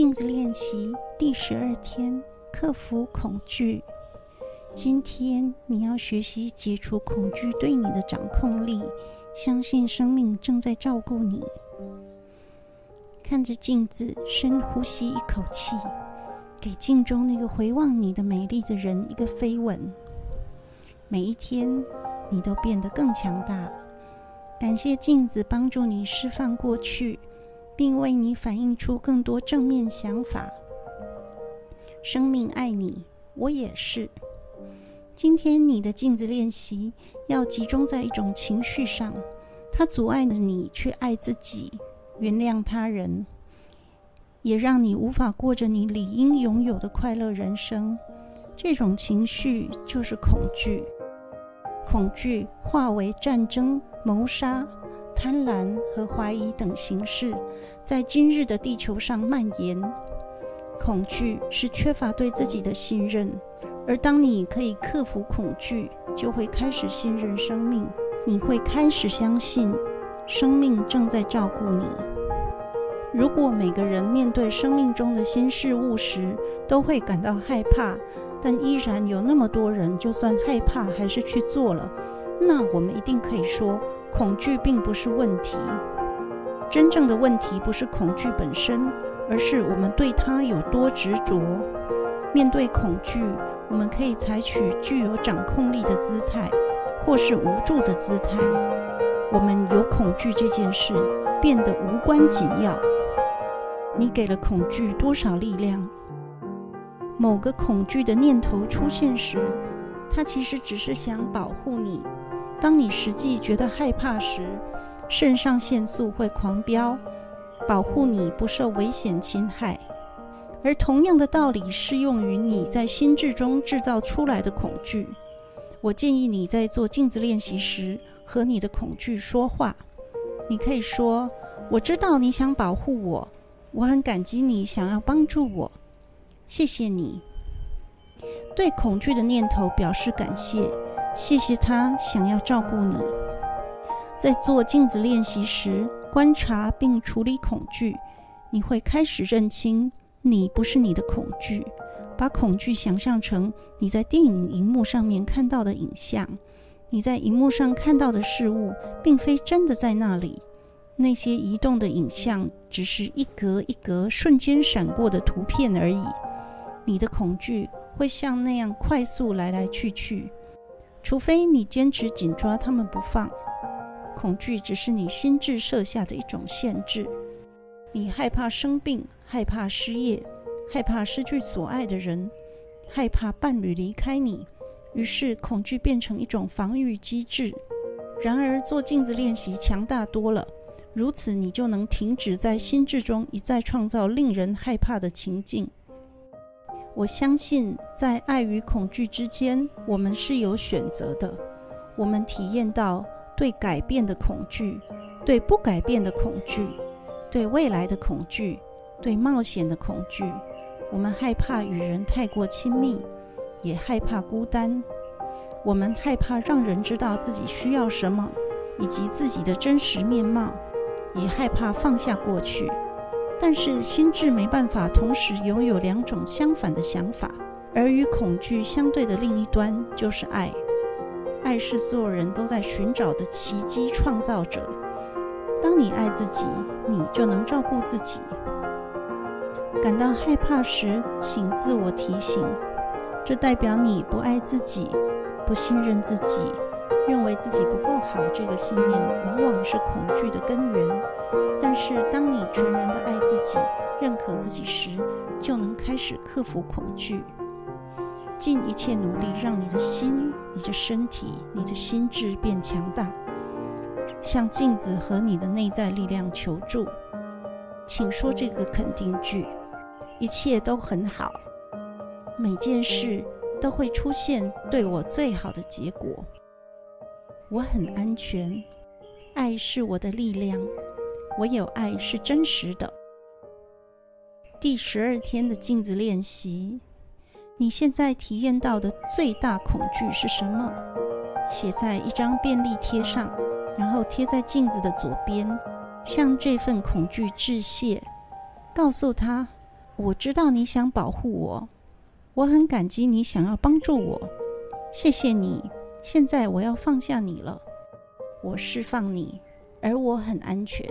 镜子练习第十二天，克服恐惧。今天你要学习解除恐惧对你的掌控力，相信生命正在照顾你。看着镜子，深呼吸一口气，给镜中那个回望你的美丽的人一个飞吻。每一天，你都变得更强大。感谢镜子帮助你释放过去。并为你反映出更多正面想法。生命爱你，我也是。今天你的镜子练习要集中在一种情绪上，它阻碍了你去爱自己、原谅他人，也让你无法过着你理应拥有的快乐人生。这种情绪就是恐惧，恐惧化为战争、谋杀。贪婪和怀疑等形式，在今日的地球上蔓延。恐惧是缺乏对自己的信任，而当你可以克服恐惧，就会开始信任生命。你会开始相信，生命正在照顾你。如果每个人面对生命中的新事物时都会感到害怕，但依然有那么多人就算害怕还是去做了，那我们一定可以说。恐惧并不是问题，真正的问题不是恐惧本身，而是我们对它有多执着。面对恐惧，我们可以采取具有掌控力的姿态，或是无助的姿态。我们有恐惧这件事变得无关紧要。你给了恐惧多少力量？某个恐惧的念头出现时，它其实只是想保护你。当你实际觉得害怕时，肾上腺素会狂飙，保护你不受危险侵害。而同样的道理适用于你在心智中制造出来的恐惧。我建议你在做镜子练习时和你的恐惧说话。你可以说：“我知道你想保护我，我很感激你想要帮助我，谢谢你。”对恐惧的念头表示感谢。谢谢他想要照顾你。在做镜子练习时，观察并处理恐惧，你会开始认清你不是你的恐惧。把恐惧想象成你在电影荧幕上面看到的影像。你在荧幕上看到的事物，并非真的在那里。那些移动的影像，只是一格一格瞬间闪过的图片而已。你的恐惧会像那样快速来来去去。除非你坚持紧抓他们不放，恐惧只是你心智设下的一种限制。你害怕生病，害怕失业，害怕失去所爱的人，害怕伴侣离开你，于是恐惧变成一种防御机制。然而，做镜子练习强大多了，如此你就能停止在心智中一再创造令人害怕的情境。我相信，在爱与恐惧之间，我们是有选择的。我们体验到对改变的恐惧，对不改变的恐惧，对未来的恐惧，对冒险的恐惧。我们害怕与人太过亲密，也害怕孤单。我们害怕让人知道自己需要什么，以及自己的真实面貌，也害怕放下过去。但是心智没办法同时拥有两种相反的想法，而与恐惧相对的另一端就是爱。爱是所有人都在寻找的奇迹创造者。当你爱自己，你就能照顾自己。感到害怕时，请自我提醒，这代表你不爱自己，不信任自己。认为自己不够好，这个信念往往是恐惧的根源。但是，当你全然的爱自己、认可自己时，就能开始克服恐惧，尽一切努力让你的心、你的身体、你的心智变强大。向镜子和你的内在力量求助，请说这个肯定句：一切都很好，每件事都会出现对我最好的结果。我很安全，爱是我的力量，唯有爱是真实的。第十二天的镜子练习，你现在体验到的最大恐惧是什么？写在一张便利贴上，然后贴在镜子的左边，向这份恐惧致谢，告诉他：我知道你想保护我，我很感激你想要帮助我，谢谢你。现在我要放下你了，我释放你，而我很安全。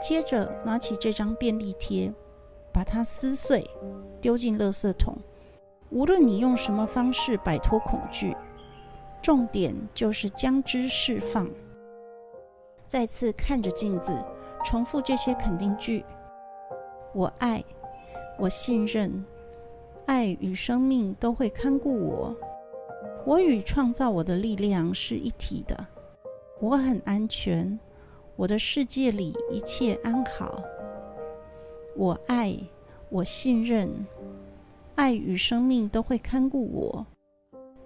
接着拿起这张便利贴，把它撕碎，丢进垃圾桶。无论你用什么方式摆脱恐惧，重点就是将之释放。再次看着镜子，重复这些肯定句：我爱，我信任，爱与生命都会看顾我。我与创造我的力量是一体的。我很安全。我的世界里一切安好，我爱，我信任，爱与生命都会看顾我。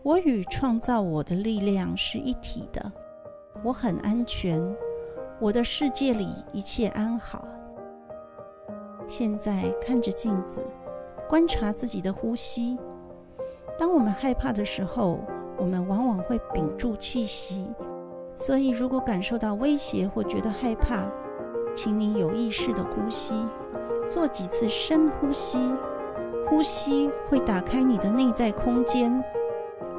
我与创造我的力量是一体的，我很安全，我的世界里一切安好。现在看着镜子，观察自己的呼吸。当我们害怕的时候，我们往往会屏住气息。所以，如果感受到威胁或觉得害怕，请你有意识地呼吸，做几次深呼吸。呼吸会打开你的内在空间，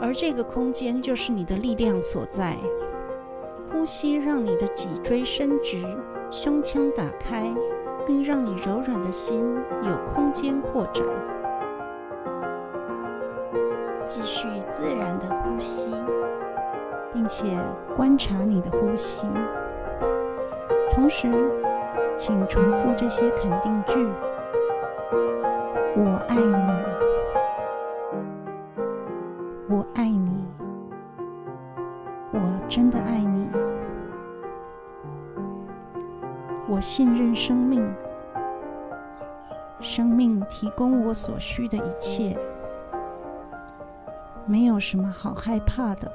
而这个空间就是你的力量所在。呼吸让你的脊椎伸直，胸腔打开，并让你柔软的心有空间扩展。继续自然的呼吸。并且观察你的呼吸，同时，请重复这些肯定句：我爱你，我爱你，我真的爱你，我信任生命，生命提供我所需的一切，没有什么好害怕的。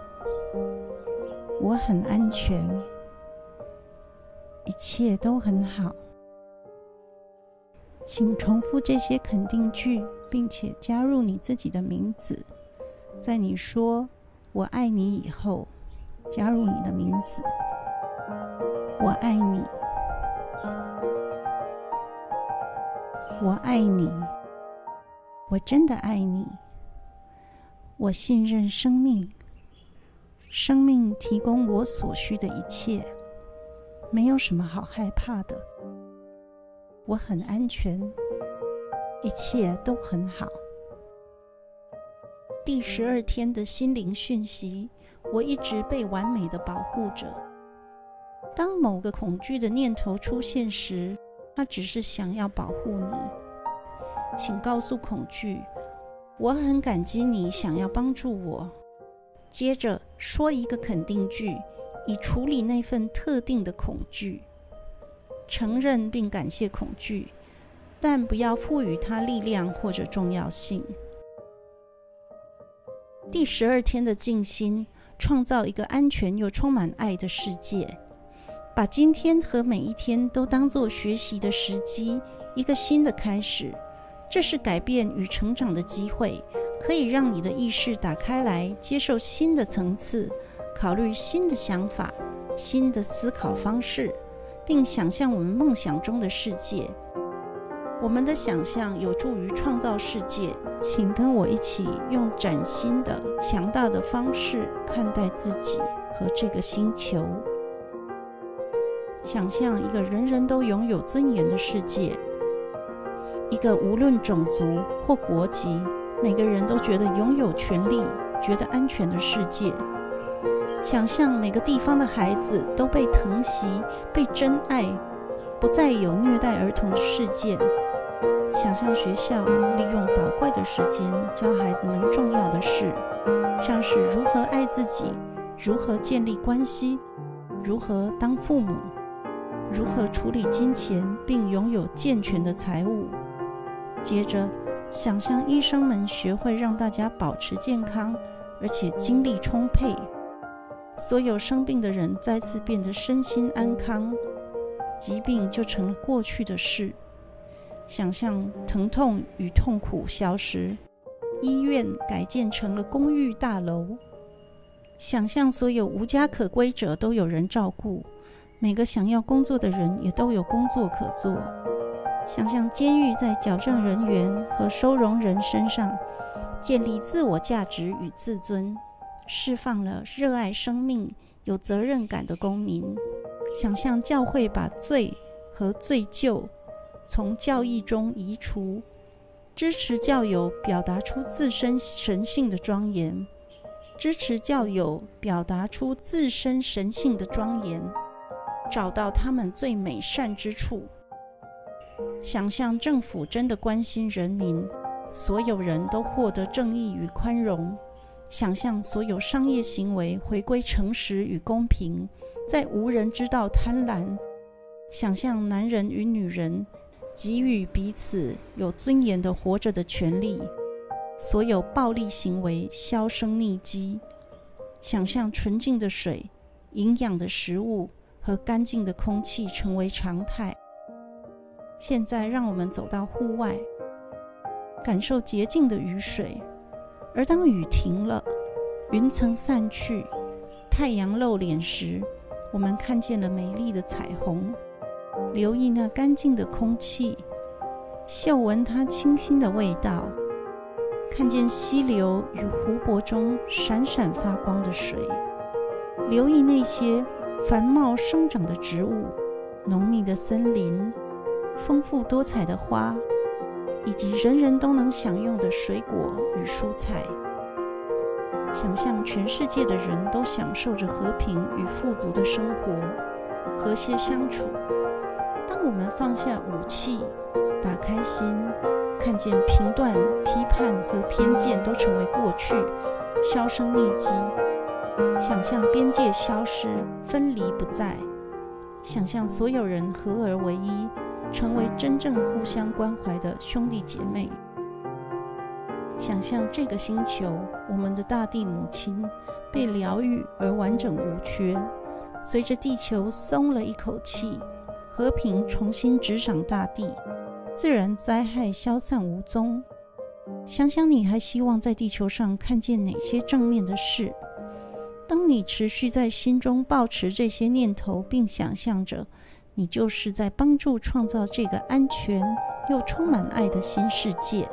我很安全，一切都很好。请重复这些肯定句，并且加入你自己的名字。在你说“我爱你”以后，加入你的名字。我爱你，我爱你，我真的爱你。我信任生命。生命提供我所需的一切，没有什么好害怕的。我很安全，一切都很好。第十二天的心灵讯息，我一直被完美的保护着。当某个恐惧的念头出现时，它只是想要保护你。请告诉恐惧，我很感激你想要帮助我。接着说一个肯定句，以处理那份特定的恐惧。承认并感谢恐惧，但不要赋予它力量或者重要性。第十二天的静心，创造一个安全又充满爱的世界。把今天和每一天都当作学习的时机，一个新的开始。这是改变与成长的机会。可以让你的意识打开来，接受新的层次，考虑新的想法、新的思考方式，并想象我们梦想中的世界。我们的想象有助于创造世界。请跟我一起用崭新的、强大的方式看待自己和这个星球。想象一个人人都拥有尊严的世界，一个无论种族或国籍。每个人都觉得拥有权利、觉得安全的世界。想象每个地方的孩子都被疼惜、被真爱，不再有虐待儿童的事件。想象学校利用宝贵的时间教孩子们重要的事，像是如何爱自己、如何建立关系、如何当父母、如何处理金钱并拥有健全的财务。接着。想象医生们学会让大家保持健康，而且精力充沛。所有生病的人再次变得身心安康，疾病就成了过去的事。想象疼痛与痛苦消失，医院改建成了公寓大楼。想象所有无家可归者都有人照顾，每个想要工作的人也都有工作可做。想象监狱在矫正人员和收容人身上建立自我价值与自尊，释放了热爱生命、有责任感的公民。想象教会把罪和罪疚从教义中移除，支持教友表达出自身神性的庄严，支持教友表达出自身神性的庄严，找到他们最美善之处。想象政府真的关心人民，所有人都获得正义与宽容。想象所有商业行为回归诚实与公平。在无人知道贪婪，想象男人与女人给予彼此有尊严的活着的权利，所有暴力行为销声匿迹。想象纯净的水、营养的食物和干净的空气成为常态。现在，让我们走到户外，感受洁净的雨水。而当雨停了，云层散去，太阳露脸时，我们看见了美丽的彩虹，留意那干净的空气，嗅闻它清新的味道，看见溪流与湖泊中闪闪发光的水，留意那些繁茂生长的植物、浓密的森林、丰富多彩的花，以及人人都能享用的水果与蔬菜。想象全世界的人都享受着和平与富足的生活，和谐相处。当我们放下武器，打开心，看见评断、批判和偏见都成为过去，销声匿迹。想象边界消失，分离不再。想象所有人合而为一，成为真正互相关怀的兄弟姐妹。想象这个星球，我们的大地母亲被疗愈而完整无缺。随着地球松了一口气，和平重新执掌大地，自然灾害消散无踪。想想你还希望在地球上看见哪些正面的事？当你持续在心中抱持这些念头，并想象着，你就是在帮助创造这个安全又充满爱的新世界。